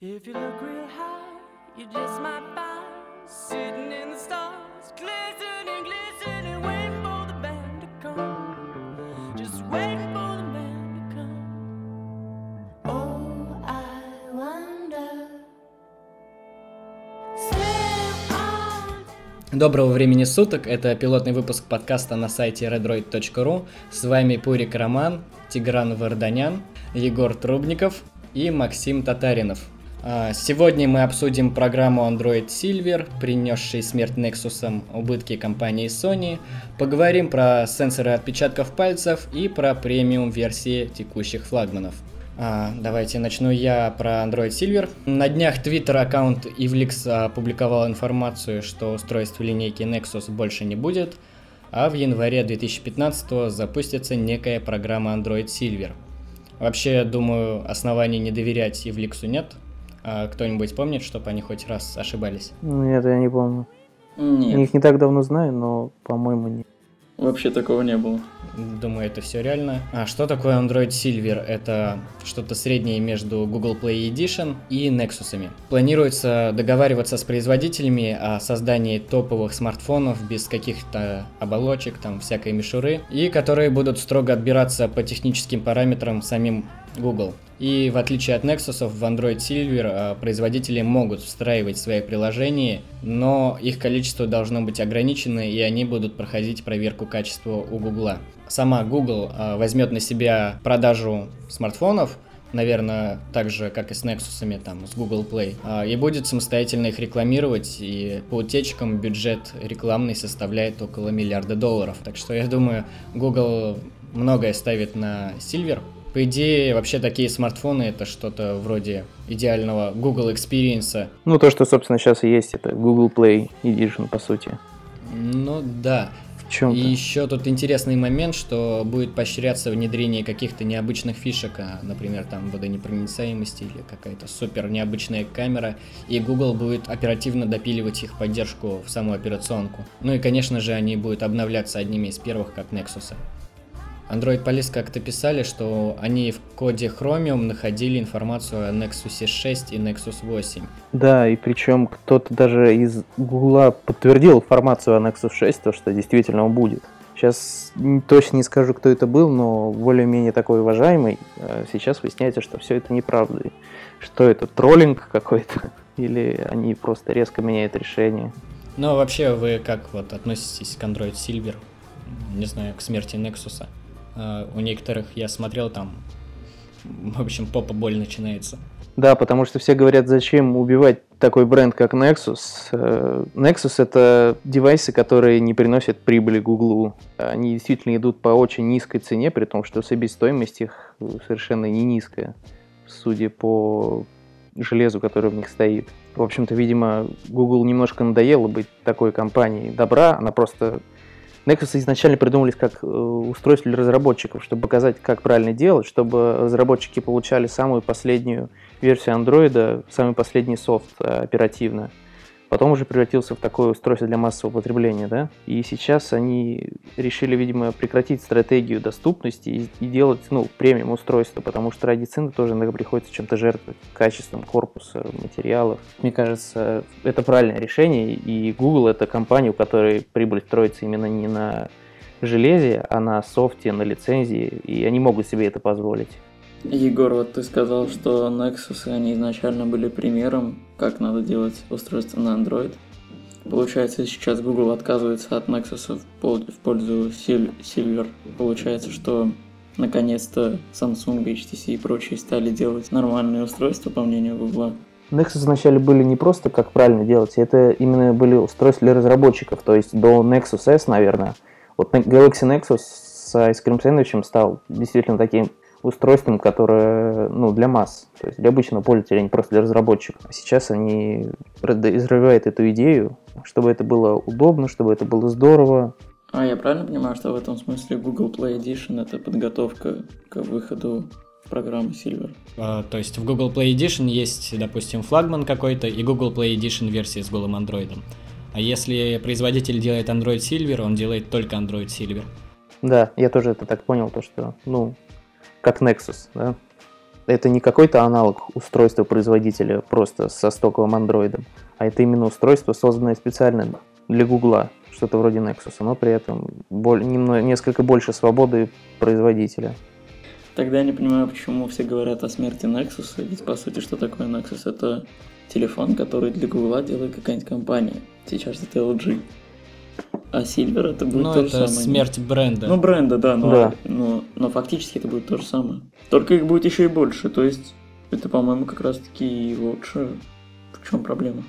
If you look real high, you just might find sitting in the stars, glistening, glistening, waiting for the band to come. Just waiting for the band to come. Oh, I wonder. Доброго времени суток, это пилотный выпуск подкаста на сайте redroid.ru. С вами Пурик Роман, Тигран Варданян, Егор Трубников и Максим Татаринов. А, Сегодня мы обсудим программу Android Silver, принесшей смерть Nexus, убытки компании Sony, поговорим про сенсоры отпечатков пальцев и про премиум версии текущих флагманов. А, давайте начну я про Android Silver. На днях Twitter аккаунт Ivlix опубликовал информацию, что устройств линейки Nexus больше не будет, а в январе 2015 запустится некая программа Android Silver. Вообще, думаю, оснований не доверять Ivlix нет. А кто-нибудь помнит, чтобы они хоть раз ошибались? Нет, я не помню. Я Нет, их не так давно знаю, но, по-моему, нет. вообще такого не было. Думаю, это все реально. А что такое Android Silver? Это что-то среднее между Google Play Edition и Nexus. Планируется договариваться с производителями о создании топовых смартфонов без каких-то оболочек, там всякой мишуры, и которые будут строго отбираться по техническим параметрам самим Google. И в отличие от Nexus, в Android Silver а, производители могут встраивать свои приложения, но их количество должно быть ограничено, и они будут проходить проверку качества у Google. Сама Google а, возьмет на себя продажу смартфонов, наверное, так же, как и с Nexus, там, с Google Play, а, и будет самостоятельно их рекламировать, и по утечкам бюджет рекламный составляет около миллиарда долларов. Так что я думаю, Google многое ставит на Silver. По идее, вообще такие смартфоны это что-то вроде идеального Google Experience. Ну, то, что, собственно, сейчас и есть, это Google Play Edition, по сути. Ну да. В чем-то. И еще тут интересный момент, что будет поощряться внедрение каких-то необычных фишек, а, например, там водонепроницаемости или какая-то супер необычная камера, и Google будет оперативно допиливать их поддержку в саму операционку. Ну и, конечно же, они будут обновляться одними из первых, как Nexus. Android Police как-то писали, что они в коде Chromium находили информацию о Nexus 6 и Nexus 8. Да, и причем кто-то даже из Гугла подтвердил информацию о Nexus 6, то, что действительно он будет. Сейчас точно не скажу, кто это был, но более-менее такой уважаемый. Э, Сейчас выясняется, что все это неправда. Что это, троллинг какой-то? Или они просто резко меняют решение? Но вообще вы как вот относитесь к Android Silver? Не знаю, к смерти Nexus. А, у некоторых я смотрел там, в общем, попа боль начинается. Да, потому что все говорят, зачем убивать такой бренд, как Nexus. Э, Nexus это девайсы, которые не приносят прибыли Гуглу. Они действительно идут по очень низкой цене, при том, что себестоимость их совершенно не низкая, судя по железу, которое в них стоит. В общем-то, видимо, Google немножко надоело быть такой компанией добра. Она просто Nexus изначально придумались как э, устройство для разработчиков, чтобы показать, как правильно делать, чтобы разработчики получали самую последнюю версию Android, самый последний софт э, оперативно. Потом уже превратился в такое устройство для массового потребления, да? И сейчас они решили, видимо, прекратить стратегию доступности и, и делать, ну, премиум устройство, потому что ради цены тоже иногда приходится чем-то жертвовать, качеством корпуса, материалов. Мне кажется, это правильное решение, и Google это компания, у которой прибыль строится именно не на железе, а на софте, на лицензии, и они могут себе это позволить. Егор, вот ты сказал, что Nexus, они изначально были примером, как надо делать устройство на Android. Получается, сейчас Google отказывается от Nexus в пол- в пользу Sil- Silver. Получается, что наконец-то Samsung, HTC и прочие стали делать нормальные устройства, по мнению Google. Nexus вначале были не просто как правильно делать, это именно были устройства для разработчиков, то есть до Nexus S, наверное. Вот Galaxy Nexus с Ice Cream Sandwich стал действительно таким устройством, которое ну, для масс, то есть для обычного пользователя, а не просто для разработчиков. А сейчас они развивают эту идею, чтобы это было удобно, чтобы это было здорово. А я правильно понимаю, что в этом смысле Google Play Edition это подготовка к выходу программы Silver? А, То есть в Google Play Edition есть, допустим, флагман какой-то и Google Play Edition версии с голым андроидом. А если производитель делает Android Silver, он делает только Android Silver. Да, я тоже это так понял, то что, ну, как Nexus, да. это не какой-то аналог устройства производителя просто со стоковым андроидом, а это именно устройство, созданное специально для Гугла, что-то вроде Nexus, но при этом боль, немного, несколько больше свободы производителя. Тогда я не понимаю, почему все говорят о смерти Nexus, ведь по сути что такое Nexus? Это телефон, который для Гугла делает какая-нибудь компания. Сейчас это LG. А Silver это будет Ну, то же это самое. смерть бренда. Ну, бренда, да, но, Да. Но, но фактически это будет то же самое. Только их будет еще и больше, то есть это, по-моему, как раз таки и лучше. В чем проблема?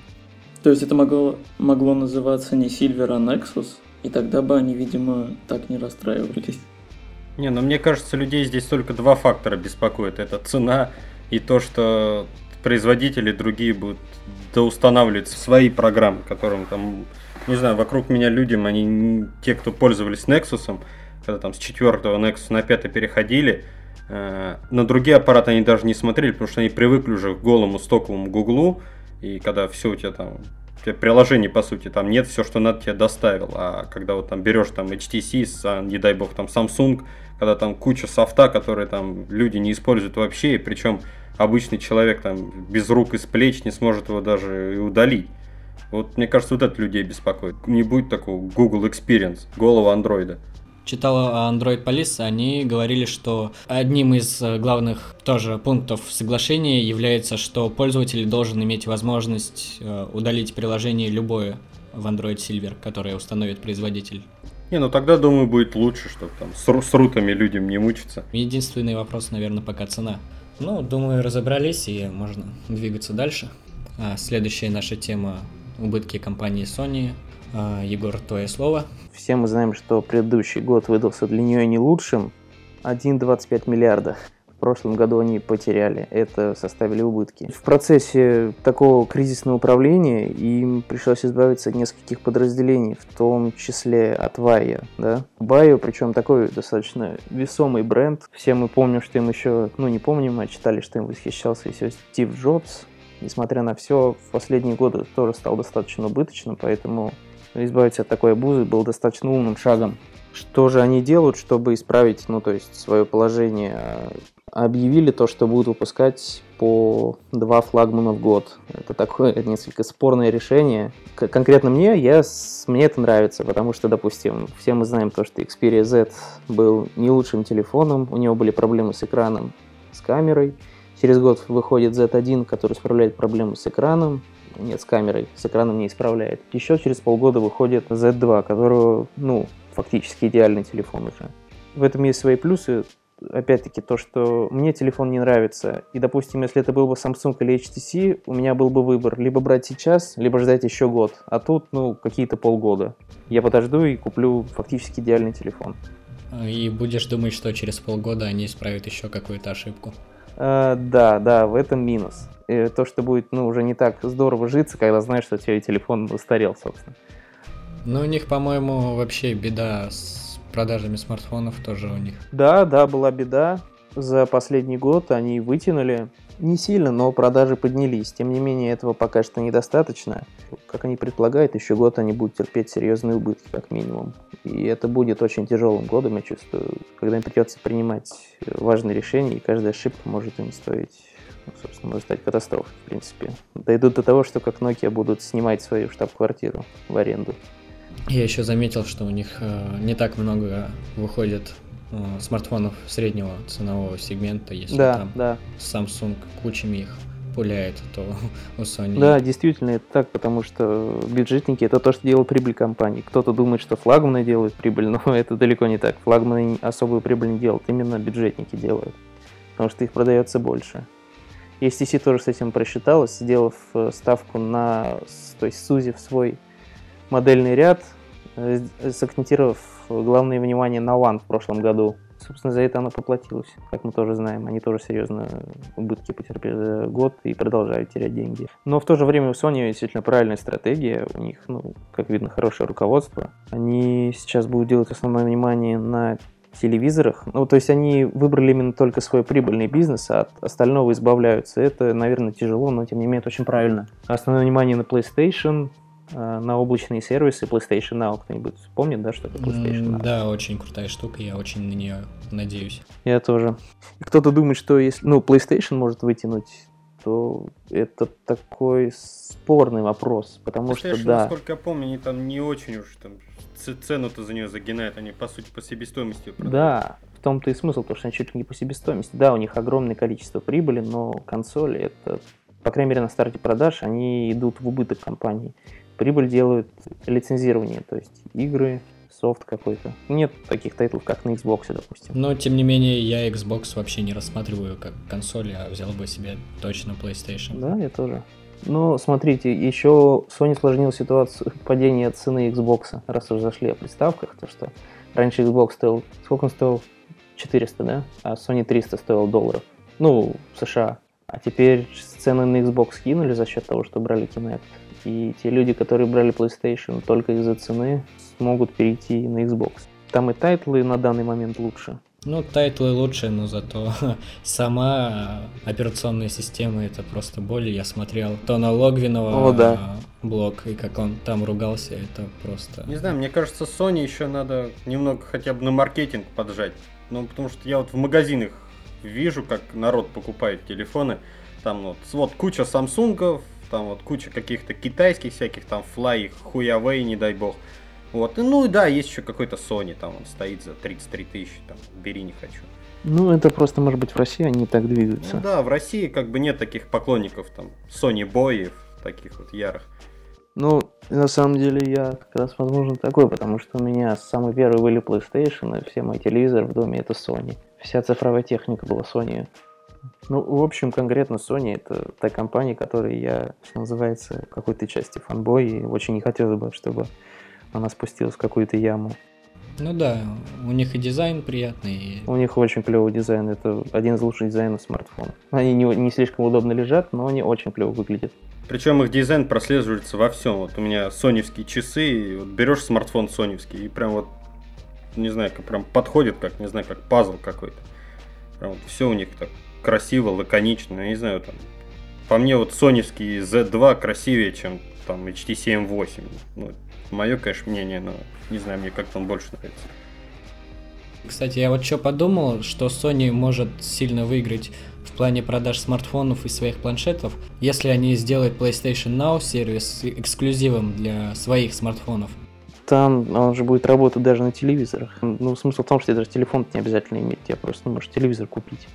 То есть это могло, могло называться не Silver, а Nexus, и тогда бы они, видимо, так не расстраивались. Не, ну мне кажется, людей здесь только два фактора беспокоят. Это цена и то, что производители другие будут доустанавливать свои программы, которым там, не знаю, вокруг меня людям, они, те, кто пользовались Nexus, когда там с четвертого Nexus на пятый переходили, э, на другие аппараты они даже не смотрели, потому что они привыкли уже к голому стоковому Гуглу, и когда все у тебя там у тебя приложений, по сути, там нет, все, что надо, тебе доставил. А когда вот там берешь там HTC, не дай бог, там Samsung, когда там куча софта, которые там люди не используют вообще, и причем обычный человек там без рук и с плеч не сможет его даже и удалить. Вот мне кажется, вот это людей беспокоит. Не будет такого Google Experience, голого андроида. Читала Android Police, они говорили, что одним из э, главных тоже пунктов соглашения является, что пользователь должен иметь возможность э, удалить приложение любое в Android Silver, которое установит производитель. Не, ну тогда, думаю, будет лучше, чтобы там с, с рутами людям не мучиться. Единственный вопрос, наверное, пока цена. Ну, думаю, разобрались и можно двигаться дальше. А, следующая наша тема – убытки компании Sony. А, Егор, твое слово. Все мы знаем, что предыдущий год выдался для нее не лучшим. 1,25 миллиарда. В прошлом году они потеряли, это составили убытки. В процессе такого кризисного управления им пришлось избавиться от нескольких подразделений, в том числе от Вая. Да? Байо, причем такой достаточно весомый бренд. Все мы помним, что им еще, ну не помним, а читали, что им восхищался еще Стив Джобс. Несмотря на все, в последние годы тоже стал достаточно убыточным, поэтому избавиться от такой обузы был достаточно умным шагом. Что же они делают, чтобы исправить, ну, то есть, свое положение? Объявили то, что будут выпускать по два флагмана в год. Это такое несколько спорное решение. Конкретно мне, я, мне это нравится, потому что, допустим, все мы знаем то, что Xperia Z был не лучшим телефоном, у него были проблемы с экраном, с камерой. Через год выходит Z1, который исправляет проблемы с экраном, нет, с камерой, с экраном не исправляет. Еще через полгода выходит Z2, которого, ну, фактически идеальный телефон уже. В этом есть свои плюсы. Опять-таки, то, что мне телефон не нравится. И, допустим, если это был бы Samsung или HTC, у меня был бы выбор либо брать сейчас, либо ждать еще год. А тут, ну, какие-то полгода. Я подожду и куплю фактически идеальный телефон. И будешь думать, что через полгода они исправят еще какую-то ошибку. А, да, да, в этом минус. Э, То, что будет, ну, уже не так здорово житься, когда знаешь, что у тебя телефон устарел, собственно. Но у них, по-моему, вообще беда с продажами смартфонов тоже у них. Да, да, была беда. За последний год они вытянули не сильно, но продажи поднялись. Тем не менее, этого пока что недостаточно. Как они предполагают, еще год они будут терпеть серьезные убытки, как минимум. И это будет очень тяжелым годом, я чувствую, когда им придется принимать важные решения, и каждая ошибка может им стоить, ну, собственно, может стать катастрофой, в принципе. Дойдут до того, что как Nokia будут снимать свою штаб-квартиру в аренду. Я еще заметил, что у них э, не так много выходит э, смартфонов среднего ценового сегмента, если да, там да. Samsung кучами их пуляет, то у Sony... Да, действительно, это так, потому что бюджетники это то, что делает прибыль компании. Кто-то думает, что флагманы делают прибыль, но это далеко не так. Флагманы особую прибыль не делают, именно бюджетники делают, потому что их продается больше. HTC тоже с этим просчиталась, сделав э, ставку на, то есть сузив свой модельный ряд, сакцентировав главное внимание на One в прошлом году. Собственно, за это оно поплатилось, как мы тоже знаем. Они тоже серьезно убытки потерпели за год и продолжают терять деньги. Но в то же время у Sony действительно правильная стратегия. У них, ну, как видно, хорошее руководство. Они сейчас будут делать основное внимание на телевизорах. Ну, то есть они выбрали именно только свой прибыльный бизнес, а от остального избавляются. Это, наверное, тяжело, но тем не менее это очень правильно. Основное внимание на PlayStation, э, на облачные сервисы PlayStation Now. Кто-нибудь помнит, да, что это PlayStation Now? Да, очень крутая штука, я очень на нее надеюсь. Я тоже. Кто-то думает, что если ну, PlayStation может вытянуть, то это такой спорный вопрос, потому что PlayStation, да. насколько я помню, они там не очень уж там цену-то за нее загинают, они по сути по себестоимости продают. Да, в том-то и смысл, потому что они чуть ли не по себестоимости. Да, у них огромное количество прибыли, но консоли это, по крайней мере, на старте продаж, они идут в убыток компании. Прибыль делают лицензирование, то есть игры, софт какой-то. Нет таких тайтлов, как на Xbox, допустим. Но, тем не менее, я Xbox вообще не рассматриваю как консоль, а взял бы себе точно PlayStation. Да, я тоже. Но смотрите, еще Sony усложнил ситуацию падения цены Xbox, раз уже зашли о приставках, то что раньше Xbox стоил, сколько он стоил? 400, да? А Sony 300 стоил долларов. Ну, в США. А теперь цены на Xbox скинули за счет того, что брали Kinect. И те люди, которые брали PlayStation только из-за цены, смогут перейти на Xbox. Там и тайтлы на данный момент лучше. Ну, тайтлы лучше, но зато сама операционная система это просто боль. Я смотрел Антона Логвинова О, да. блог, и как он там ругался, это просто... Не знаю, мне кажется, Sony еще надо немного хотя бы на маркетинг поджать. Ну, потому что я вот в магазинах вижу, как народ покупает телефоны. Там вот, вот куча Самсунгов, там вот куча каких-то китайских всяких, там Fly, Huawei, не дай бог. Вот, и, ну да, есть еще какой-то Sony, там он стоит за 33 тысячи, там, бери не хочу. Ну, это просто, может быть, в России они так двигаются. Ну да, в России как бы нет таких поклонников, там, Sony боев, таких вот ярых. Ну, на самом деле я как раз, возможно, такой, потому что у меня самый первый были PlayStation, и все мои телевизоры в доме это Sony. Вся цифровая техника была Sony. Ну, в общем, конкретно Sony это та компания, которой я, что называется, в какой-то части фанбой, и очень не хотелось бы, чтобы она спустилась в какую-то яму. Ну да, у них и дизайн приятный, У них очень клевый дизайн, это один из лучших дизайнов смартфонов. Они не, не слишком удобно лежат, но они очень клево выглядят. Причем их дизайн прослеживается во всем. Вот у меня соневские часы, и вот берешь смартфон соневский, и прям вот, не знаю, как прям подходит, как, не знаю, как пазл какой-то. Прям вот все у них так красиво, лаконично, я не знаю, там. По мне вот соневский Z2 красивее, чем там HTC M8. Ну, мое, конечно, мнение, но не знаю, мне как-то он больше нравится. Кстати, я вот что подумал, что Sony может сильно выиграть в плане продаж смартфонов и своих планшетов, если они сделают PlayStation Now сервис эксклюзивом для своих смартфонов. Там он же будет работать даже на телевизорах. Ну, смысл в том, что даже телефон не обязательно иметь, тебе просто можешь телевизор купить.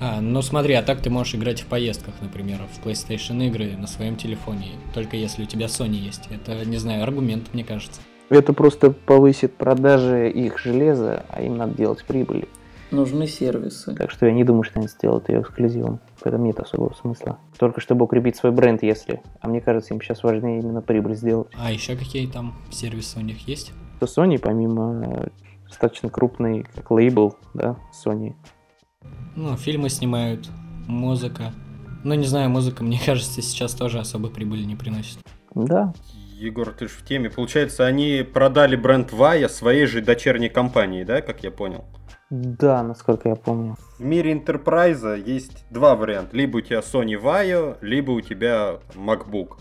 А, ну смотри, а так ты можешь играть в поездках, например, в PlayStation игры на своем телефоне, только если у тебя Sony есть. Это, не знаю, аргумент, мне кажется. Это просто повысит продажи их железа, а им надо делать прибыли. Нужны сервисы. Так что я не думаю, что они сделают ее эксклюзивом. В этом нет особого смысла. Только чтобы укрепить свой бренд, если. А мне кажется, им сейчас важнее именно прибыль сделать. А еще какие там сервисы у них есть? То Sony, помимо э, достаточно крупный, как лейбл, да, Sony, Ну, фильмы снимают, музыка. Ну, не знаю, музыка, мне кажется, сейчас тоже особо прибыли не приносит. да, Егор, ты же в теме. Получается, они продали бренд Вая своей же дочерней компании, да, как я понял? да, насколько я помню. В мире Enterprise есть два варианта. Либо у тебя Sony Vaio, либо у тебя MacBook.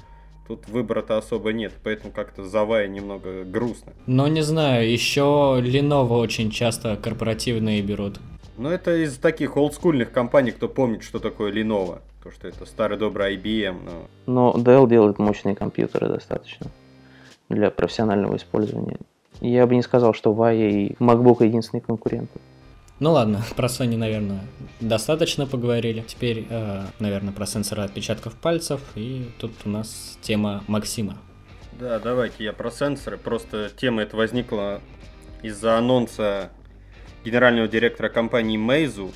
Тут выбора-то особо нет, поэтому как-то за Vaio немного грустно. Но не знаю, еще Lenovo очень часто корпоративные берут. Но это из таких олдскульных компаний, кто помнит, что такое Lenovo. То, что это старый добрый IBM, но... Но Dell делает мощные компьютеры достаточно для профессионального использования. Я бы не сказал, что Vaio и MacBook единственные конкуренты. Ну ладно, про Sony, наверное, достаточно поговорили. Теперь, э, наверное, про сенсоры отпечатков пальцев. И тут у нас тема Максима. Да, давайте я про сенсоры. Просто тема эта возникла из-за анонса генерального директора компании Meizu.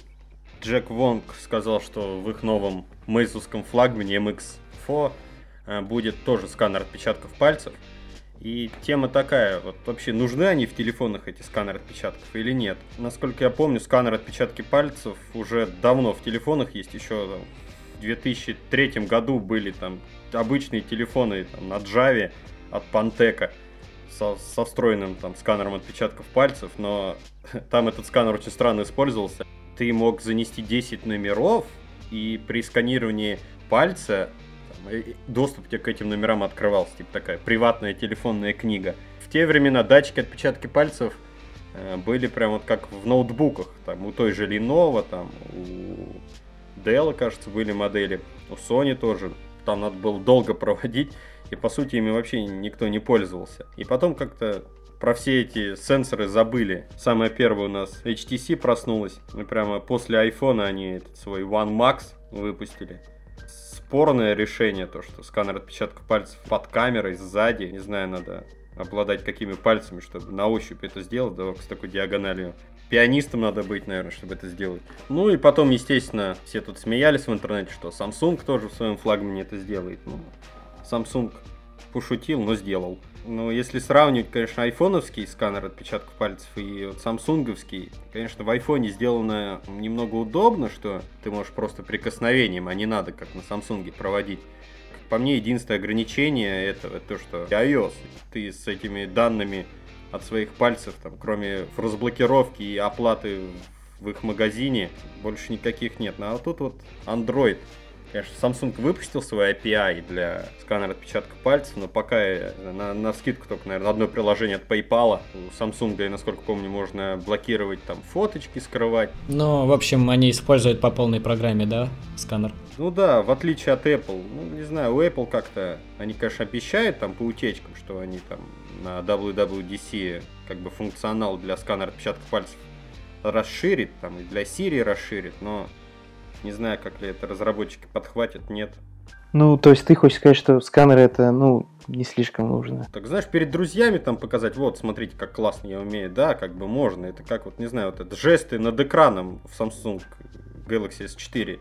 Джек Вонг сказал, что в их новом мейзовском флагмане MX4 э, будет тоже сканер отпечатков пальцев. И тема такая, вот вообще нужны они в телефонах эти сканеры отпечатков или нет? Насколько я помню, сканер отпечатки пальцев уже давно в телефонах есть, еще там, в 2003 году были там обычные телефоны там, на Java от Panteka со, со встроенным там сканером отпечатков пальцев, но там этот сканер очень странно использовался. Ты мог занести 10 номеров, и при сканировании пальца там, и доступ тебе к этим номерам открывался, типа такая приватная телефонная книга. В те времена датчики отпечатки пальцев э, были прям вот как в ноутбуках, там у той же Lenovo, там у Dell, кажется, были модели, у Sony тоже, там надо было долго проводить, и по сути ими вообще никто не пользовался. И потом как-то про все эти сенсоры забыли. Самое первое у нас HTC проснулась. И прямо после iPhone они этот свой One Max выпустили. Спорное решение, то, что сканер отпечатков пальцев под камерой, сзади. Не знаю, надо обладать какими пальцами, чтобы на ощупь это сделать, да, с такой диагональю. Пианистом надо быть, наверное, чтобы это сделать. Ну и потом, естественно, все тут смеялись в интернете, что Samsung тоже в своем флагмане это сделает. Ну, Samsung пошутил, но сделал. Но если сравнивать, конечно, айфоновский сканер отпечатков пальцев и вот самсунговский, конечно, в айфоне сделано немного удобно, что ты можешь просто прикосновением, а не надо, как на самсунге, проводить. По мне, единственное ограничение этого, то, что iOS, ты с этими данными от своих пальцев, там, кроме разблокировки и оплаты в их магазине, больше никаких нет. Ну, а тут вот Android. Конечно, Samsung выпустил свой API для сканера отпечатков пальцев, но пока на, на скидку только, наверное, одно приложение от PayPal. У Samsung, я насколько помню, можно блокировать там фоточки, скрывать. Ну, в общем, они используют по полной программе, да, сканер? Ну да, в отличие от Apple. Ну, не знаю, у Apple как-то, они, конечно, обещают там по утечкам, что они там на WWDC как бы функционал для сканера отпечатков пальцев расширит, там и для Siri расширит, но не знаю, как ли это разработчики подхватят, нет. Ну, то есть ты хочешь сказать, что сканеры это, ну, не слишком нужно. Так знаешь, перед друзьями там показать, вот, смотрите, как классно я умею, да, как бы можно. Это как вот, не знаю, вот это жесты над экраном в Samsung Galaxy S4.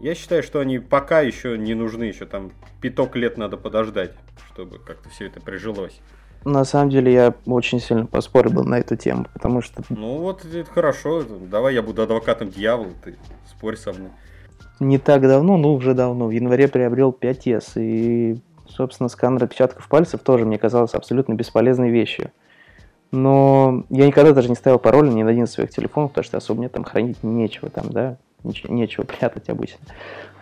Я считаю, что они пока еще не нужны, еще там пяток лет надо подождать, чтобы как-то все это прижилось. На самом деле я очень сильно поспорил был на эту тему, потому что... Ну вот, это хорошо, давай я буду адвокатом дьявола, ты спорь со мной. Не так давно, ну уже давно, в январе приобрел 5S, и, собственно, сканер отпечатков пальцев тоже мне казалось абсолютно бесполезной вещью. Но я никогда даже не ставил пароли ни на один из своих телефонов, потому что особо мне там хранить нечего там, да, ничего, нечего прятать обычно.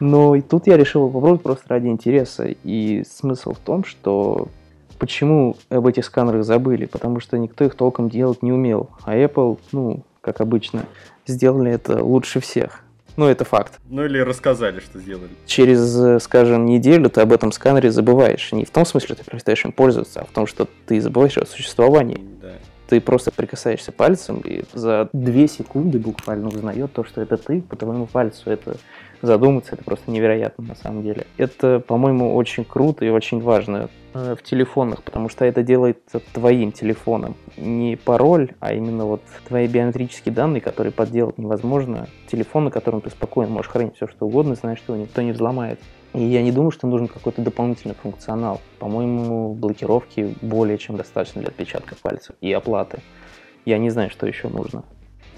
Но и тут я решил попробовать просто ради интереса. И смысл в том, что Почему об этих сканерах забыли? Потому что никто их толком делать не умел. А Apple, ну, как обычно, сделали это лучше всех. Ну, это факт. Ну, или рассказали, что сделали. Через, скажем, неделю ты об этом сканере забываешь. Не в том смысле, что ты перестаешь им пользоваться, а в том, что ты забываешь о существовании. Да. Ты просто прикасаешься пальцем, и за две секунды буквально узнает то, что это ты, по твоему пальцу. Это задуматься, это просто невероятно на самом деле. Это, по-моему, очень круто и очень важно э, в телефонах, потому что это делает твоим телефоном. Не пароль, а именно вот твои биометрические данные, которые подделать невозможно. Телефон, на котором ты спокойно можешь хранить все, что угодно, знаешь, что его никто не взломает. И я не думаю, что нужен какой-то дополнительный функционал. По-моему, блокировки более чем достаточно для отпечатка пальцев и оплаты. Я не знаю, что еще нужно.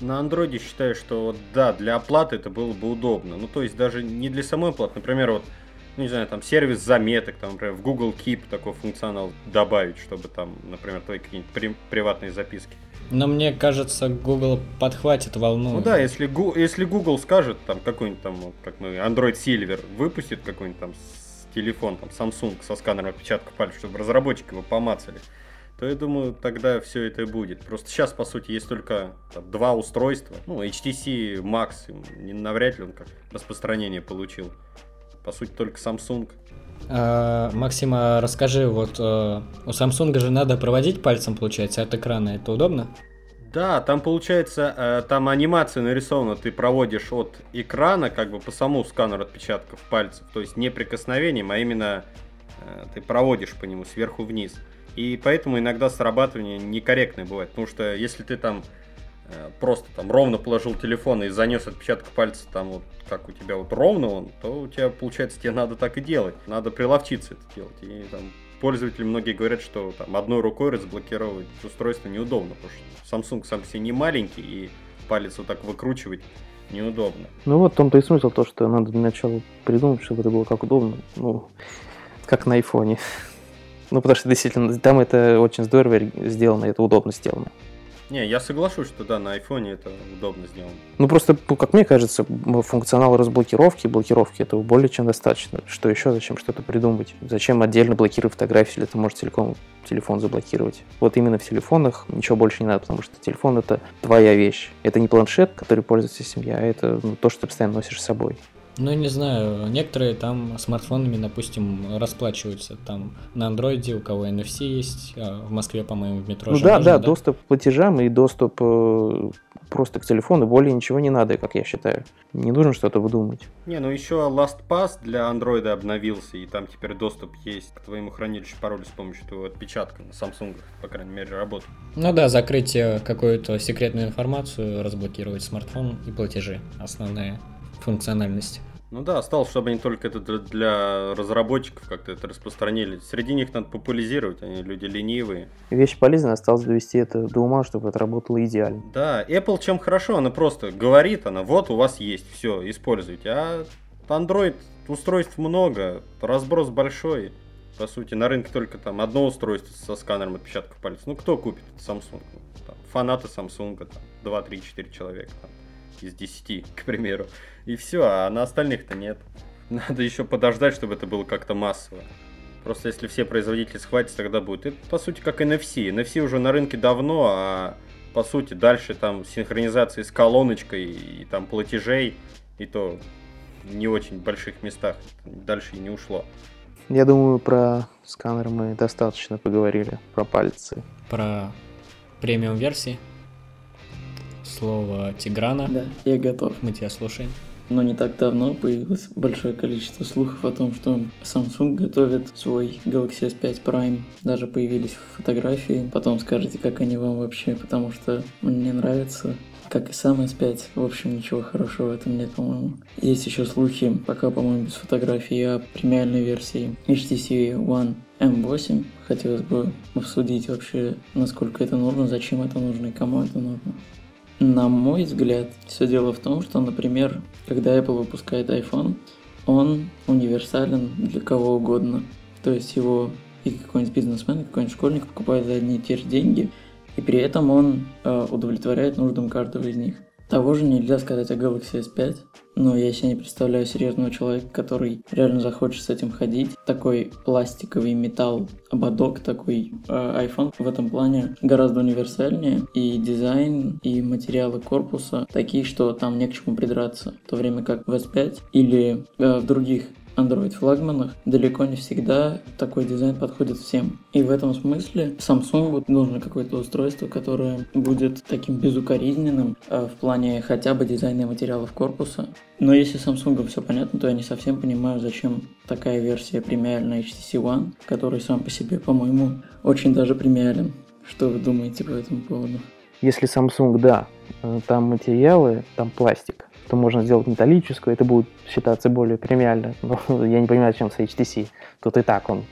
На андроиде считаю, что да, для оплаты это было бы удобно. Ну, то есть даже не для самой оплаты. Например, вот, ну, не знаю, там сервис заметок, там, например, в Google Keep такой функционал добавить, чтобы там, например, твои какие-нибудь при- приватные записки. Но мне кажется, Google подхватит волну. Ну да, если, если Google скажет, там, какой-нибудь там, вот, как мы, Android Silver выпустит какой-нибудь там телефон, там, Samsung со сканером отпечатка пальцев, чтобы разработчики его помацали, то я думаю, тогда все это и будет. Просто сейчас, по сути, есть только там, два устройства. Ну, HTC Max, навряд ли он как распространение получил. По сути, только Samsung. А, Максима, расскажи, вот э, у Samsung же надо проводить пальцем, получается, от экрана. Это удобно? Да, там получается, э, там анимация нарисована, ты проводишь от экрана как бы по самому сканеру отпечатков пальцев, то есть не прикосновением, а именно э, ты проводишь по нему сверху вниз. И поэтому иногда срабатывание некорректное бывает, потому что если ты там э, просто там ровно положил телефон и занес отпечаток пальца там вот как у тебя вот ровно он, то у тебя получается тебе надо так и делать, надо приловчиться это делать. И там пользователи многие говорят, что там одной рукой разблокировать устройство неудобно, потому что Samsung сам себе не маленький и палец вот так выкручивать неудобно. Ну вот в том-то и смысл, то, что надо для начала придумать, чтобы это было как удобно. Ну, как на айфоне. Ну, потому что действительно там это очень здорово сделано, это удобно сделано. Не, я соглашусь, что да, на айфоне это удобно сделано. Ну просто, ну, как мне кажется, функционал разблокировки, блокировки этого более чем достаточно. Что еще, зачем что-то придумать? Зачем отдельно блокировать фотографии, если ты можешь целиком телефон заблокировать? Вот именно в телефонах ничего больше не надо, потому что телефон это твоя вещь. Это не планшет, который пользуется семья, а это ну, то, что ты постоянно носишь с собой. Ну, не знаю, некоторые там смартфонами, допустим, расплачиваются. Там на андроиде у кого NFC есть, а в Москве, по-моему, в метро Ну да, можно, да, доступ к платежам и доступ э, просто к телефону, более ничего не надо, как я считаю. Не нужно что-то выдумывать. Не, ну еще LastPass для андроида обновился, и там теперь доступ есть к твоему хранилищу пароля с помощью твоего отпечатка на Samsung, по крайней мере, работает. Ну да, закрыть э, какую-то секретную информацию, разблокировать смартфон и платежи. Основная функциональность. Ну да, осталось, чтобы они только это для- разработчиков как-то это распространили. Среди них надо популяризировать, они люди ленивые. Вещь полезная, осталось довести это до ума, чтобы это работало идеально. Да, Apple чем хорошо, она просто говорит, она вот у вас есть, все, используйте. А Android устройств много, разброс большой. По сути, на рынке только там одно устройство со сканером отпечатков пальцев. Ну, кто купит Samsung? Там, фанаты Samsung, там, 2, 3, 4 человека там, из 10, к примеру. И все, а на остальных-то нет. Надо еще подождать, чтобы это было как-то массово. Просто если все производители схватятся, тогда будет. Это, по сути, как NFC. NFC уже на рынке давно, а по сути, дальше там синхронизации с колоночкой и там платежей, и то не очень больших местах. Дальше и не ушло. Я думаю, про сканер мы достаточно поговорили, про пальцы. Про премиум версии. Слово Тиграна. Да, я готов. Мы тебя слушаем. Но не так давно появилось большое количество слухов о том, что Samsung готовит свой Galaxy S5 Prime. Даже появились фотографии. Потом скажите, как они вам вообще, потому что мне нравится. Как и сам S5. В общем, ничего хорошего в этом нет, по-моему. Есть еще слухи, пока, по-моему, без фотографий, о премиальной версии HTC One M8. Хотелось бы обсудить вообще, насколько это нужно, зачем это нужно и кому это нужно. На мой взгляд, все дело в том, что, например, когда Apple выпускает iPhone, он универсален для кого угодно. То есть его и какой-нибудь бизнесмен, и какой-нибудь школьник покупает за одни и те же деньги, и при этом он э, удовлетворяет нуждам каждого из них. Того же нельзя сказать о Galaxy S5, но я себе не представляю серьезного человека, который реально захочет с этим ходить. Такой пластиковый металл, ободок такой э, iPhone в этом плане гораздо универсальнее. И дизайн, и материалы корпуса такие, что там не к чему придраться. В то время как в S5 или э, в других Android флагманах далеко не всегда такой дизайн подходит всем. И в этом смысле Samsung нужно какое-то устройство, которое будет таким безукоризненным э, в плане хотя бы дизайна и материалов корпуса. Но если Samsung все понятно, то я не совсем понимаю, зачем такая версия премиальная HTC One, который сам по себе, по-моему, очень даже премиален. Что вы думаете по этому поводу? Если Samsung, да, э, там материалы, там пластик, то можно сделать металлическую, это будет считаться более премиально. Но я не понимаю, зачем с HTC. Тут и так он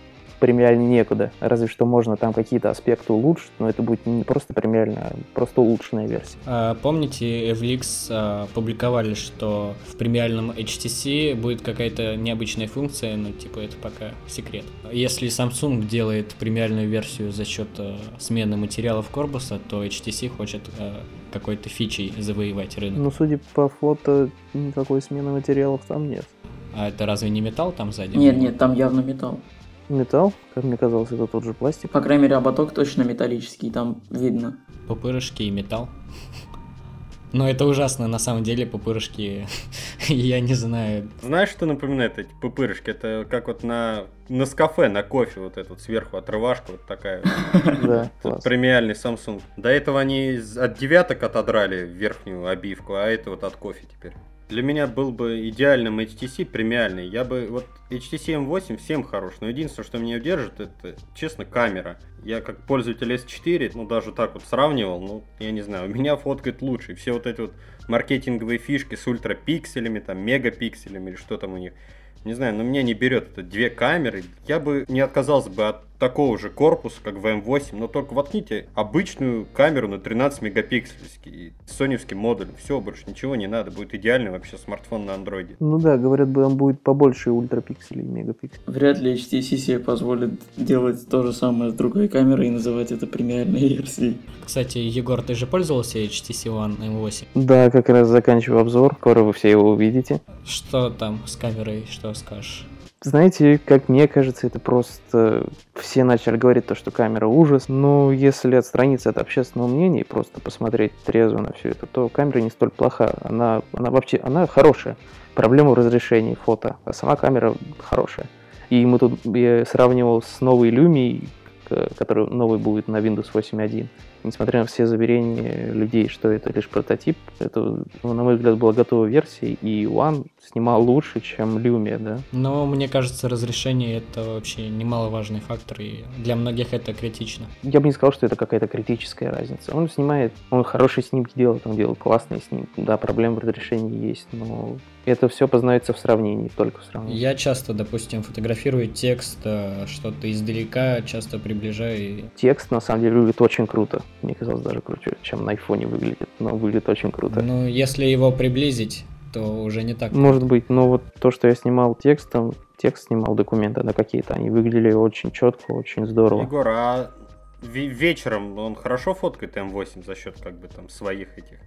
премиальнее некуда. Разве что можно там какие-то аспекты улучшить, но это будет не просто премиальная, а просто улучшенная версия. А, Помните, FLX а, публиковали, что в премиальном HTC будет какая-то необычная функция, но типа это пока секрет. Если Samsung делает премиальную версию за счет а, смены материалов корпуса, то HTC хочет а, какой-то фичей завоевать рынок. Но судя по фото, никакой смены материалов там нет. А это разве не металл там сзади? Нет, нет, там явно металл. Металл, как мне казалось, это тот же пластик. По крайней мере, ободок точно металлический, там видно. Пупырышки и металл. Но это ужасно, на самом деле, пупырышки, я не знаю. Знаешь, что напоминает эти пупырышки? Это как вот на, на кафе, на кофе вот этот сверху отрывашка вот такая. вот. Да, премиальный Samsung. До этого они от девяток отодрали верхнюю обивку, а это вот от кофе теперь. Для меня был бы идеальным HTC премиальный. Я бы вот HTC M8 всем хорош, но единственное, что меня удержит, это, честно, камера. Я как пользователь S4, ну даже так вот сравнивал, ну я не знаю, у меня фоткает лучше. Все вот эти вот маркетинговые фишки с ультрапикселями, там мегапикселями или что там у них. Не знаю, но меня не берет это две камеры. Я бы не отказался бы от такого же корпуса, как в M8, но только воткните обычную камеру на 13 мегапиксельский, соневский модуль, все, больше ничего не надо, будет идеальный вообще смартфон на андроиде. Ну да, говорят, бы он будет побольше ультрапикселей, мегапикселей. Вряд ли HTC себе позволит делать то же самое с другой камерой и называть это премиальной версией. Кстати, Егор, ты же пользовался HTC One M8? Да, как раз заканчиваю обзор, скоро вы все его увидите. Что там с камерой, что скажешь? Знаете, как мне кажется, это просто... Все начали говорить то, что камера ужас, но если отстраниться от общественного мнения и просто посмотреть трезво на все это, то камера не столь плоха. Она, она вообще, она хорошая. Проблема в разрешении фото, а сама камера хорошая. И мы тут, я сравнивал с новой Lumia, который новый будет на Windows 8.1 несмотря на все заверения людей, что это лишь прототип, это, ну, на мой взгляд, была готовая версия, и One снимал лучше, чем Lumia, да. Но мне кажется, разрешение это вообще немаловажный фактор, и для многих это критично. Я бы не сказал, что это какая-то критическая разница. Он снимает, он хорошие снимки делает, он делает классные снимки. Да, проблемы в разрешении есть, но это все познается в сравнении, только в сравнении. Я часто, допустим, фотографирую текст, э, что-то издалека, часто приближаю. Текст, на самом деле, выглядит очень круто. Мне казалось даже круче, чем на айфоне выглядит, но выглядит очень круто. Ну, если его приблизить, то уже не так. Может быть, но вот то, что я снимал текстом, текст снимал документы на какие-то, они выглядели очень четко, очень здорово. Егор, а вечером он хорошо фоткает М8 за счет как бы там своих этих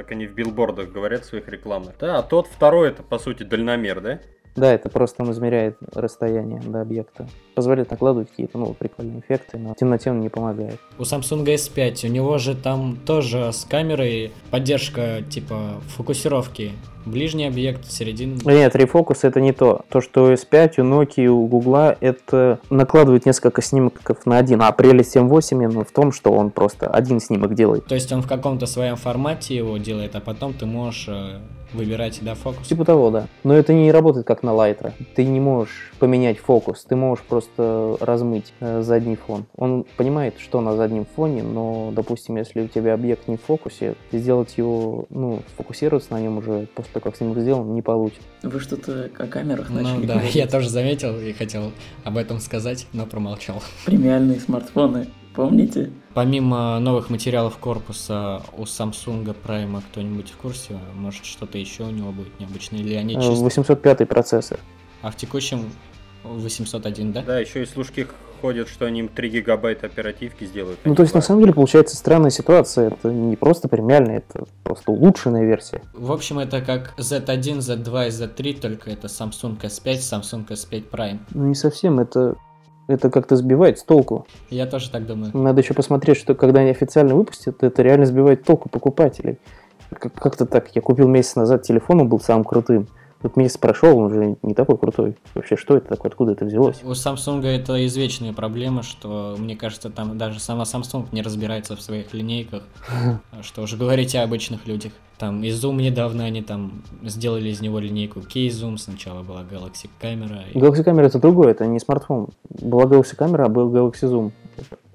как они в билбордах говорят своих рекламных. Да, а тот второй это по сути дальномер, да? Да, это просто он измеряет расстояние до объекта. Позволяет накладывать какие-то ну, прикольные эффекты, но тем на тем не помогает. У Samsung S5, у него же там тоже с камерой поддержка типа фокусировки. Ближний объект, середина. Нет, рефокус это не то. То, что у S5, у Nokia, у Google это накладывает несколько снимков на один. А прелесть M8 именно в том, что он просто один снимок делает. То есть он в каком-то своем формате его делает, а потом ты можешь э, выбирать, да, фокус? Типа того, да. Но это не работает как на лайтера. Ты не можешь поменять фокус, ты можешь просто размыть э, задний фон. Он понимает, что на заднем фоне, но, допустим, если у тебя объект не в фокусе, сделать его, ну, фокусироваться на нем уже после того, как снимок сделан, не получится. Вы что-то о камерах ну, начали да, говорить? я тоже заметил и хотел об этом сказать, но промолчал. Премиальные смартфоны, помните? Помимо новых материалов корпуса у Samsung Prime кто-нибудь в курсе? Может что-то еще у него будет необычное? Или они Э, чисто... 805 процессор. А в текущем 801, да? Да, еще и служки ходят, что они им 3 гигабайта оперативки сделают. Ну, то есть, на самом деле, получается странная ситуация. Это не просто премиальная, это просто улучшенная версия. В общем, это как Z1, Z2 и Z3, только это Samsung S5, Samsung S5 Prime. Ну, не совсем, это, это как-то сбивает с толку. Я тоже так думаю. Надо еще посмотреть, что когда они официально выпустят, это реально сбивает толку покупателей. Как- Как-то так, я купил месяц назад телефон, он был самым крутым. Вот месяц прошел, он уже не такой крутой. Вообще, что это такое, откуда это взялось? У Samsung это извечная проблема, что, мне кажется, там даже сама Samsung не разбирается в своих линейках. Что уже говорить о обычных людях. Там и Zoom недавно они там сделали из него линейку K-Zoom, сначала была Galaxy камера. и- Galaxy камера это другое, это не смартфон. Была Galaxy камера, а был Galaxy Zoom.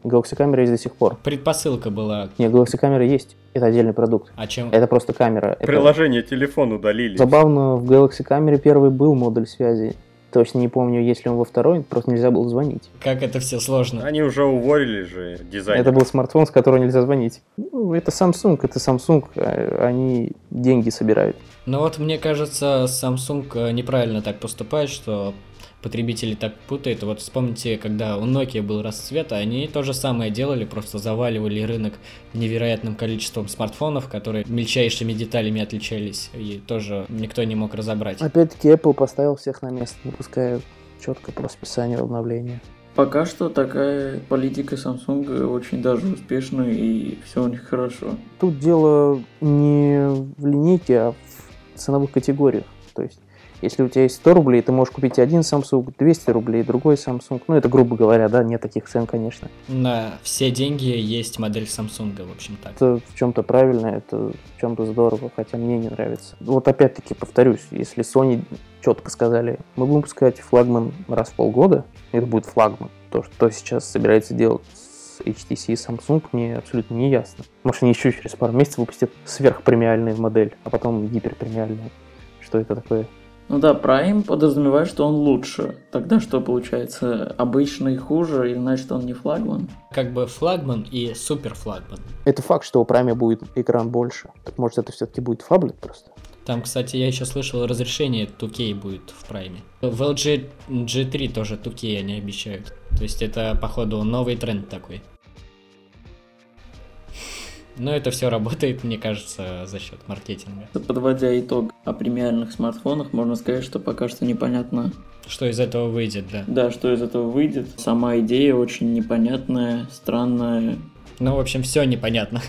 Galaxy камера есть до сих пор. Предпосылка была. Не, Galaxy камера есть. Это отдельный продукт. А чем? Это просто камера. Это- Приложение телефон удалили. Забавно, в Galaxy камере первый был модуль связи. Точно не помню, есть ли он во второй, просто нельзя было звонить. Как это все сложно? Они уже уволили же дизайнера. Это был смартфон, с которого нельзя звонить. Ну, это Samsung, это Samsung, а- они деньги собирают. Ну вот мне кажется, Samsung э, неправильно так поступает, что потребители так путают. Вот вспомните, когда у Nokia был расцвет, они то же самое делали, просто заваливали рынок невероятным количеством смартфонов, которые мельчайшими деталями отличались, и тоже никто не мог разобрать. Опять-таки Apple поставил всех на место, выпуская четко по расписанию обновления. Пока что такая политика Samsung очень даже успешная и все у них хорошо. Тут дело не в линейке, а в ценовых категориях. То есть, если у тебя есть 100 рублей, ты можешь купить один Samsung, 200 рублей, другой Samsung. Ну, это грубо говоря, да, нет таких цен, конечно. На все деньги есть модель Samsung, в общем так. Это в чем-то правильно, это в чем-то здорово, хотя мне не нравится. Вот опять-таки повторюсь, если Sony четко сказали, мы будем выпускать флагман раз в полгода, это будет флагман. То, что сейчас собирается делать с HTC и Samsung, мне абсолютно не ясно. Может, они еще через пару месяцев выпустят сверхпремиальную модель, а потом гиперпремиальную. Что это такое? Ну да, Prime подразумевает, что он лучше. Тогда что получается? Обычный хуже, или значит он не флагман? Как бы флагман и супер флагман. Это факт, что у Prime будет экран больше. Так может это все-таки будет фаблет просто? Там, кстати, я еще слышал, разрешение 2K будет в прайме. В LG G3 тоже 2K они обещают. То есть это, походу, новый тренд такой. Но это все работает, мне кажется, за счет маркетинга. Подводя итог о премиальных смартфонах, можно сказать, что пока что непонятно, Что из этого выйдет, да. да, что из этого выйдет. Сама идея очень непонятная, странная. Ну, в общем, все непонятно.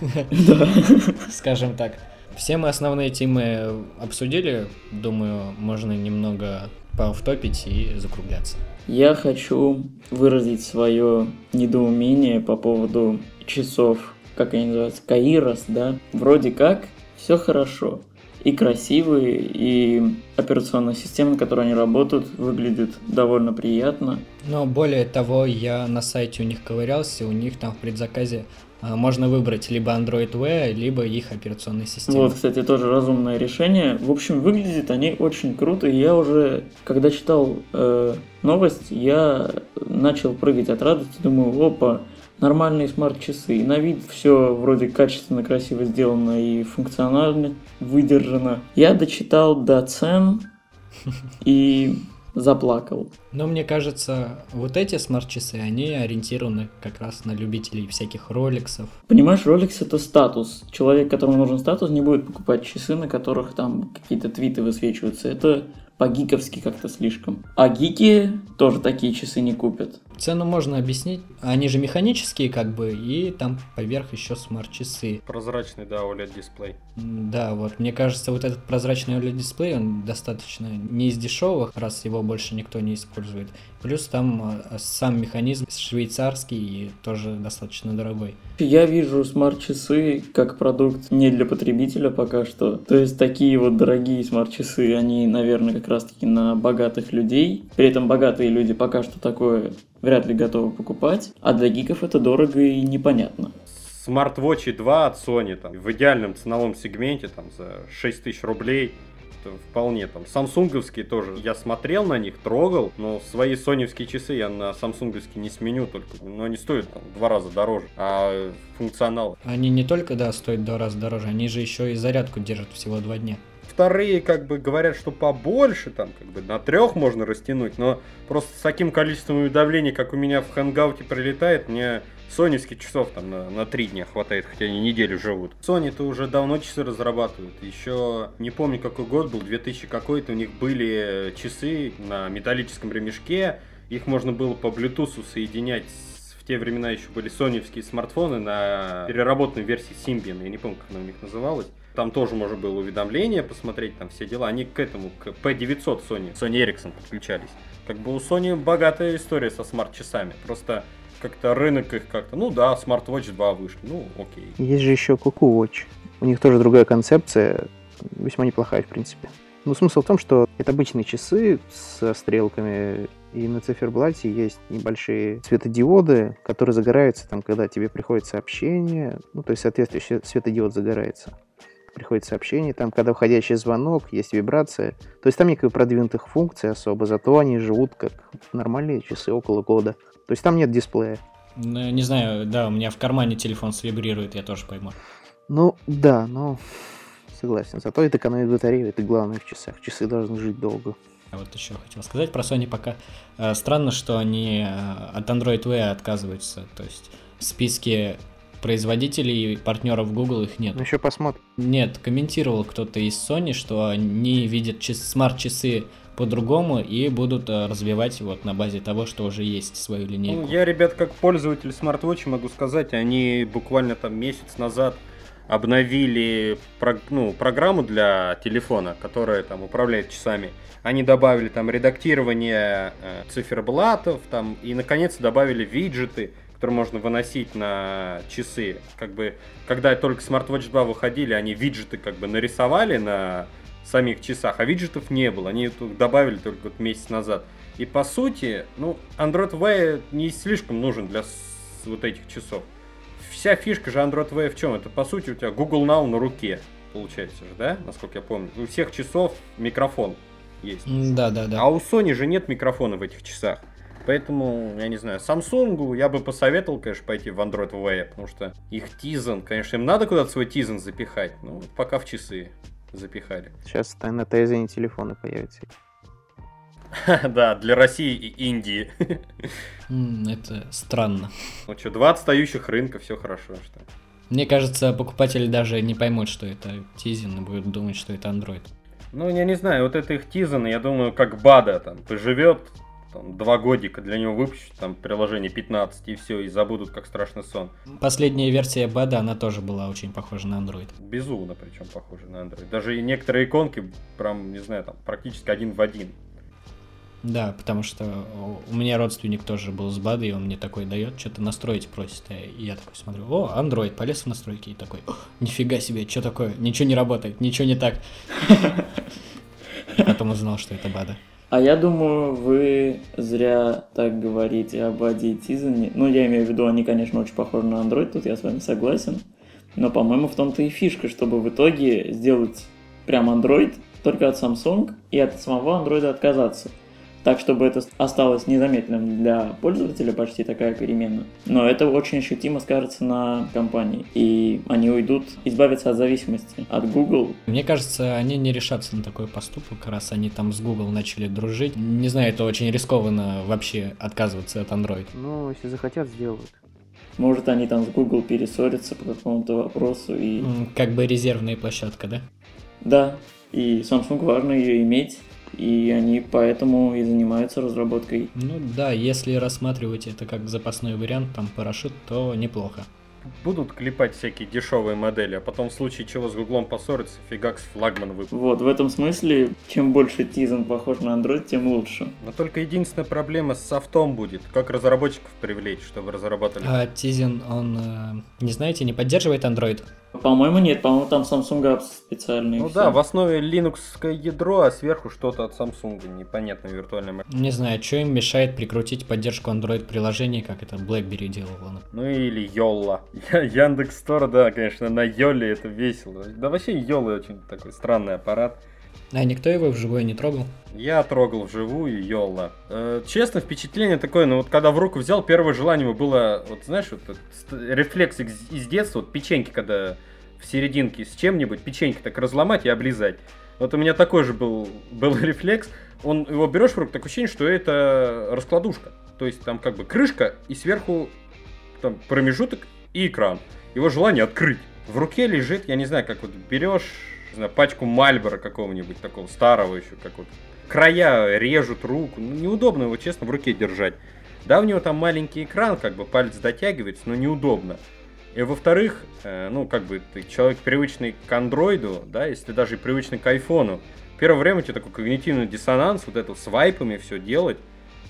Скажем так. Все мы основные темы обсудили. Думаю, можно немного поавтопить и закругляться. Я хочу выразить свое недоумение по поводу часов, как они называются, Каирос, да? Вроде как все хорошо. И красивые, и операционная система, на которой они работают, выглядит довольно приятно. Но более того, я на сайте у них ковырялся, у них там в предзаказе а, можно выбрать либо Android Wear, либо их операционной системы. Вот, кстати, тоже разумное решение. В общем, выглядят они очень круто. Я уже, когда читал э, новость, я начал прыгать от радости. Думаю, опа, нормальные смарт-часы. И на вид все вроде качественно, красиво сделано и функционально выдержано. Я дочитал до цен и заплакал. Но мне кажется, вот эти смарт-часы, они ориентированы как раз на любителей всяких роликсов. Понимаешь, Rolex это статус. Человек, которому нужен статус, не будет покупать часы, на которых там какие-то твиты высвечиваются. Это по-гиковски как-то слишком. А гики тоже такие часы не купят. Цену можно объяснить. Они же механические, как бы, и там поверх еще смарт-часы. Прозрачный, да, OLED-дисплей. Да, вот, мне кажется, вот этот прозрачный OLED-дисплей, он достаточно не из дешевых, раз его больше никто не использует. Плюс там э, сам механизм швейцарский и тоже достаточно дорогой. Я вижу смарт-часы как продукт не для потребителя пока что. То есть такие вот дорогие смарт-часы, они, наверное, как раз-таки на богатых людей. При этом богатые люди пока что такое вряд ли готовы покупать. А для гиков это дорого и непонятно. Смарт-вотчи 2 от Sony там, в идеальном ценовом сегменте там, за 6 тысяч рублей. Это вполне там. Самсунговские тоже. Я смотрел на них, трогал, но свои соневские часы я на самсунговские не сменю только. Но они стоят там в два раза дороже. А функционал Они не только, да, стоят в два раза дороже, они же еще и зарядку держат всего два дня. Вторые как бы говорят, что побольше, там как бы на трех можно растянуть, но просто с таким количеством уведомлений, как у меня в хангауте прилетает, мне соневских часов там на, на три дня хватает, хотя они неделю живут. Sony-то уже давно часы разрабатывают. Еще не помню какой год был, 2000 какой-то, у них были часы на металлическом ремешке, их можно было по Bluetooth соединять с- те времена еще были соневские смартфоны на переработанной версии Symbian, я не помню, как она у них называлась. Там тоже можно было уведомления посмотреть, там все дела. Они к этому, к P900 Sony, Sony Ericsson подключались. Как бы у Sony богатая история со смарт-часами. Просто как-то рынок их как-то, ну да, Smartwatch 2 вышли, ну окей. Есть же еще Cuckoo Watch. У них тоже другая концепция, весьма неплохая, в принципе. Но смысл в том, что это обычные часы со стрелками, и на циферблате есть небольшие светодиоды, которые загораются там, когда тебе приходит сообщение, ну, то есть соответствующий светодиод загорается. Приходит сообщение, там, когда входящий звонок, есть вибрация. То есть там никакой продвинутых функций особо, зато они живут как нормальные часы около года. То есть там нет дисплея. Ну, не знаю, да, у меня в кармане телефон свибрирует, я тоже пойму. Ну, да, но согласен. Зато это экономит батарею, это главное в часах. Часы должны жить долго. А вот еще хотел сказать про Sony пока. Э, Странно, что они э, от Android Wear отказываются. То есть в списке производителей и партнеров Google их нет. Ну, еще посмотрим. Нет, комментировал кто-то из Sony, что они видят чис- смарт-часы по-другому и будут э, развивать вот на базе того, что уже есть свою линейку. Я, ребят, как пользователь смарт-вотча могу сказать, они буквально там месяц назад обновили ну, программу для телефона, которая там управляет часами. Они добавили там редактирование э, циферблатов, там, и наконец добавили виджеты, которые можно выносить на часы. Как бы, когда только Smartwatch 2 выходили, они виджеты как бы нарисовали на самих часах, а виджетов не было. Они тут добавили только вот месяц назад. И по сути, ну, Android Wear не слишком нужен для вот этих часов. Вся фишка же Android Wear в чем? Это по сути у тебя Google Now на руке, получается же, да? Насколько я помню. У всех часов микрофон есть. Да, да, да. А у Sony же нет микрофона в этих часах. Поэтому, я не знаю, Samsung я бы посоветовал, конечно, пойти в Android Wear, потому что их Tizen, конечно, им надо куда-то свой Tizen запихать, ну, пока в часы запихали. Сейчас на Тайзене телефоны появятся. Да, для России и Индии. Это странно. Ну что, два отстающих рынка, все хорошо, что. Мне кажется, покупатели даже не поймут, что это Тизин, и будут думать, что это Android. Ну, я не знаю, вот это их Tizen, я думаю, как Бада там поживет там, два годика, для него выпустят там приложение 15 и все, и забудут как страшный сон. Последняя версия Бада, она тоже была очень похожа на Android. Безумно причем похоже на Android. Даже и некоторые иконки, прям, не знаю, там практически один в один. Да, потому что у меня родственник тоже был с БАДой, и он мне такой дает, что-то настроить просит. И я такой смотрю, о, Android, полез в настройки, и такой, «О, нифига себе, что такое, ничего не работает, ничего не так. Потом узнал, что это БАДа. А я думаю, вы зря так говорите об Тизане. Ну, я имею в виду, они, конечно, очень похожи на Android, тут я с вами согласен. Но, по-моему, в том-то и фишка, чтобы в итоге сделать прям Android только от Samsung и от самого Android отказаться. Так, чтобы это осталось незаметным для пользователя, почти такая перемена. Но это очень ощутимо скажется на компании. И они уйдут, избавятся от зависимости от Google. Мне кажется, они не решатся на такой поступок, раз они там с Google начали дружить. Не знаю, это очень рискованно вообще отказываться от Android. Ну, если захотят, сделают. Может, они там с Google перессорятся по какому-то вопросу и... Как бы резервная площадка, да? Да, и Samsung важно ее иметь, и они поэтому и занимаются разработкой. Ну да, если рассматривать это как запасной вариант, там парашют, то неплохо. Будут клепать всякие дешевые модели, а потом в случае чего с Гуглом поссориться, фигакс флагман выпустит. Вот, в этом смысле, чем больше Tizen похож на Android, тем лучше. Но только единственная проблема с софтом будет, как разработчиков привлечь, чтобы разрабатывали. А Тизин, он, э, не знаете, не поддерживает Android? По-моему, нет, по-моему, там Samsung Apps специальные. Ну все. да, в основе Linux ядро, а сверху что-то от Samsung, непонятно виртуальная машина. Не знаю, что им мешает прикрутить поддержку Android-приложений, как это BlackBerry делала. Ну или Йолла. Яндекс Стор, да, конечно, на Йоле это весело. Да вообще Йола очень такой странный аппарат. А никто его вживую не трогал? Я трогал вживую Йолла. Э, честно, впечатление такое, ну вот когда в руку взял, первое желание было, вот знаешь, вот рефлекс из, из детства, вот печеньки, когда в серединке с чем-нибудь, печеньки так разломать и облизать. Вот у меня такой же был, был рефлекс. Он его берешь в руку, такое ощущение, что это раскладушка. То есть там как бы крышка и сверху там промежуток и экран. Его желание открыть. В руке лежит, я не знаю, как вот берешь, не знаю, пачку Мальбора какого-нибудь такого старого еще, как вот края режут руку. Ну, неудобно его, честно, в руке держать. Да, у него там маленький экран, как бы палец дотягивается, но неудобно. И во-вторых, э, ну, как бы ты человек привычный к андроиду, да, если даже и привычный к айфону, первое время у тебя такой когнитивный диссонанс, вот это с вайпами все делать.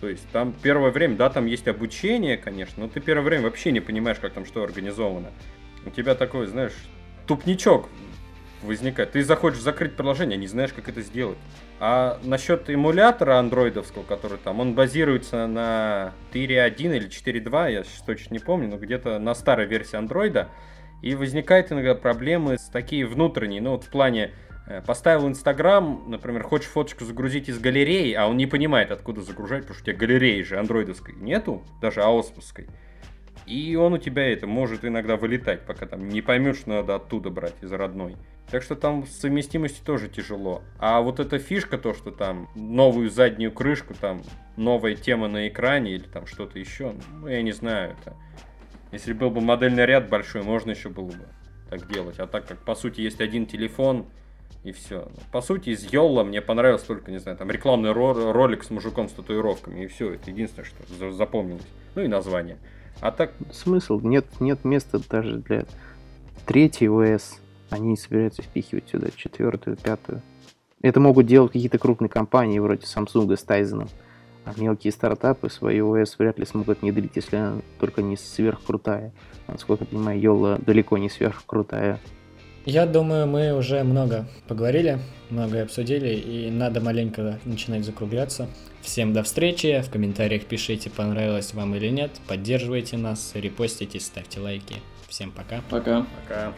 То есть там первое время, да, там есть обучение, конечно, но ты первое время вообще не понимаешь, как там что организовано. У тебя такой, знаешь, тупничок возникает. Ты захочешь закрыть приложение, не знаешь, как это сделать. А насчет эмулятора андроидовского, который там, он базируется на 4.1 или 4.2, я сейчас точно не помню, но где-то на старой версии андроида. И возникают иногда проблемы с такие внутренние, ну вот в плане э, поставил Инстаграм, например, хочешь фоточку загрузить из галереи, а он не понимает, откуда загружать, потому что у тебя галереи же андроидовской нету, даже аосповской. И он у тебя это может иногда вылетать, пока там не поймешь, что надо оттуда брать, из родной. Так что там с совместимостью тоже тяжело. А вот эта фишка, то, что там новую заднюю крышку, там новая тема на экране или там что-то еще, ну, я не знаю, это... Если был бы модельный ряд большой, можно еще было бы так делать. А так как, по сути, есть один телефон, и все. По сути, из Йолла мне понравилось только, не знаю, там рекламный ро- ролик с мужиком с татуировками, и все. Это единственное, что за- запомнилось. Ну и название. А так, Смысл? Нет, нет места даже для третьей ОС. Они не собираются впихивать сюда четвертую, пятую. Это могут делать какие-то крупные компании вроде Samsung с Тайзеном. А мелкие стартапы свою ОС вряд ли смогут внедрить, если она только не сверхкрутая. Насколько я понимаю, Йола далеко не сверхкрутая. Я думаю, мы уже много поговорили, многое обсудили, и надо маленько начинать закругляться. Всем до встречи, в комментариях пишите, понравилось вам или нет, поддерживайте нас, репостите, ставьте лайки. Всем пока. Пока. пока.